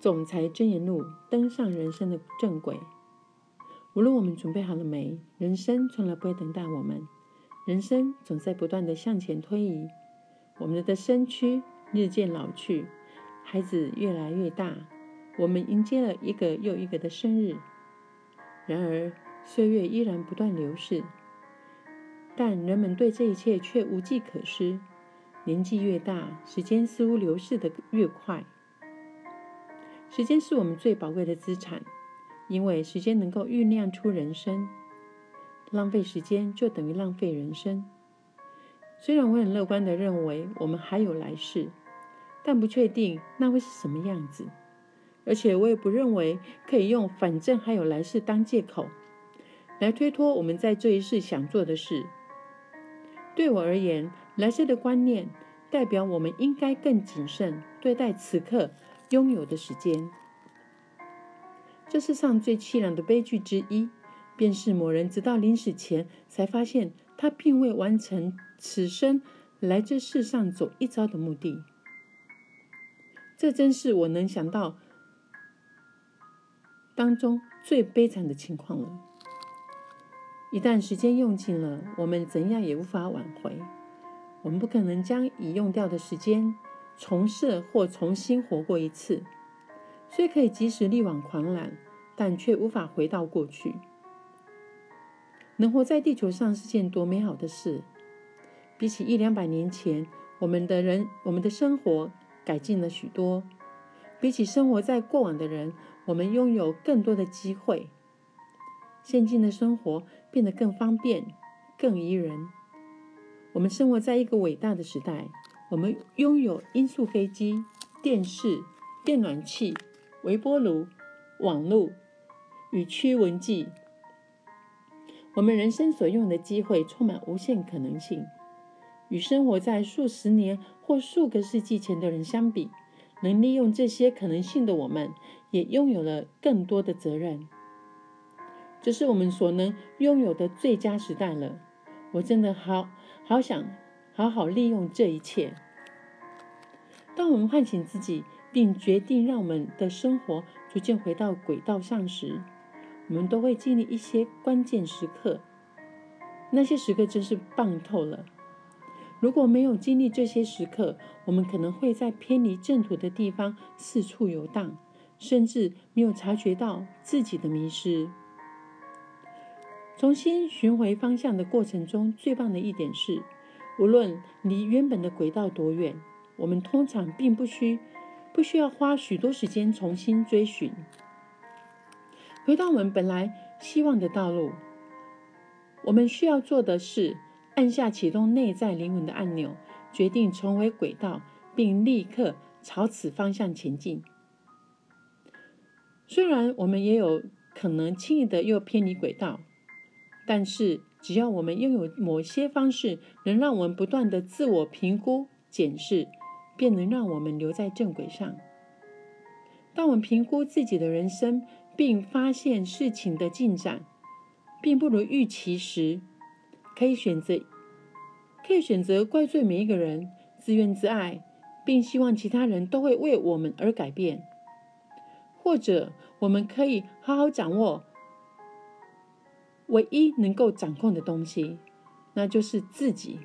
总裁箴言录登上人生的正轨。无论我们准备好了没，人生从来不会等待我们。人生总在不断的向前推移，我们的身躯日渐老去，孩子越来越大，我们迎接了一个又一个的生日。然而，岁月依然不断流逝，但人们对这一切却无计可施。年纪越大，时间似乎流逝的越快。时间是我们最宝贵的资产，因为时间能够酝酿出人生。浪费时间就等于浪费人生。虽然我很乐观的认为我们还有来世，但不确定那会是什么样子。而且我也不认为可以用“反正还有来世”当借口来推脱我们在这一世想做的事。对我而言，来世的观念代表我们应该更谨慎对待此刻。拥有的时间，这世上最凄凉的悲剧之一，便是某人直到临死前才发现，他并未完成此生来这世上走一遭的目的。这真是我能想到当中最悲惨的情况了。一旦时间用尽了，我们怎样也无法挽回。我们不可能将已用掉的时间。重设或重新活过一次，虽可以及时力挽狂澜，但却无法回到过去。能活在地球上是件多美好的事！比起一两百年前，我们的人，我们的生活改进了许多。比起生活在过往的人，我们拥有更多的机会。现今的生活变得更方便、更宜人。我们生活在一个伟大的时代。我们拥有音速飞机、电视、电暖器、微波炉、网络与驱蚊剂。我们人生所用的机会充满无限可能性。与生活在数十年或数个世纪前的人相比，能利用这些可能性的我们，也拥有了更多的责任。这是我们所能拥有的最佳时代了。我真的好好想。好好利用这一切。当我们唤醒自己，并决定让我们的生活逐渐回到轨道上时，我们都会经历一些关键时刻。那些时刻真是棒透了。如果没有经历这些时刻，我们可能会在偏离正途的地方四处游荡，甚至没有察觉到自己的迷失。重新寻回方向的过程中，最棒的一点是。无论离原本的轨道多远，我们通常并不需不需要花许多时间重新追寻，回到我们本来希望的道路。我们需要做的是按下启动内在灵魂的按钮，决定重回轨道，并立刻朝此方向前进。虽然我们也有可能轻易的又偏离轨道，但是。只要我们拥有某些方式，能让我们不断的自我评估、检视，便能让我们留在正轨上。当我们评估自己的人生，并发现事情的进展并不如预期时，可以选择，可以选择怪罪每一个人，自怨自艾，并希望其他人都会为我们而改变；或者，我们可以好好掌握。唯一能够掌控的东西，那就是自己，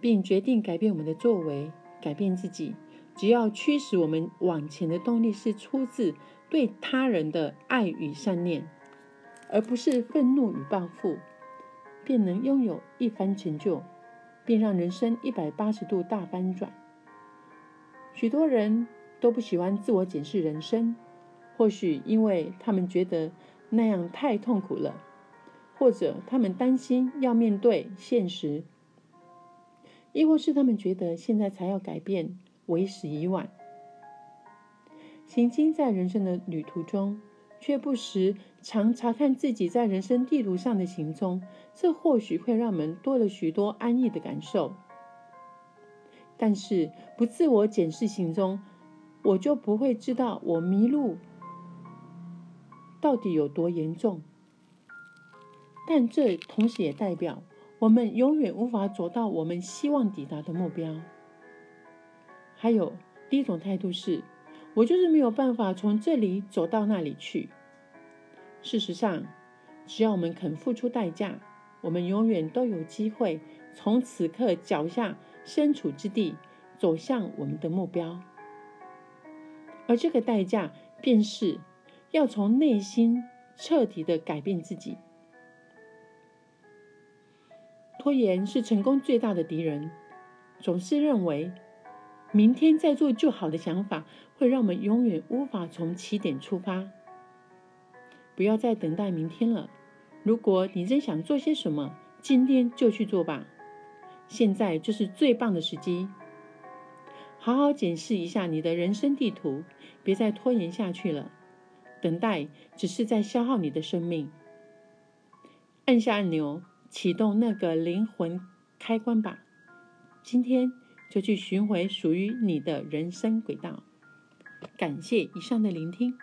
并决定改变我们的作为，改变自己。只要驱使我们往前的动力是出自对他人的爱与善念，而不是愤怒与报复，便能拥有一番成就，并让人生一百八十度大翻转。许多人都不喜欢自我检视人生，或许因为他们觉得那样太痛苦了。或者他们担心要面对现实，亦或是他们觉得现在才要改变为时已晚。行经在人生的旅途中，却不时常查看自己在人生地图上的行踪，这或许会让我们多了许多安逸的感受。但是不自我检视行踪，我就不会知道我迷路到底有多严重。但这同时也代表，我们永远无法走到我们希望抵达的目标。还有第一种态度是，我就是没有办法从这里走到那里去。事实上，只要我们肯付出代价，我们永远都有机会从此刻脚下身处之地走向我们的目标。而这个代价，便是要从内心彻底的改变自己。拖延是成功最大的敌人，总是认为明天再做就好的想法，会让我们永远无法从起点出发。不要再等待明天了。如果你真想做些什么，今天就去做吧。现在就是最棒的时机。好好检视一下你的人生地图，别再拖延下去了。等待只是在消耗你的生命。按下按钮，启动那个灵魂开关吧。今天就去寻回属于你的人生轨道。感谢以上的聆听。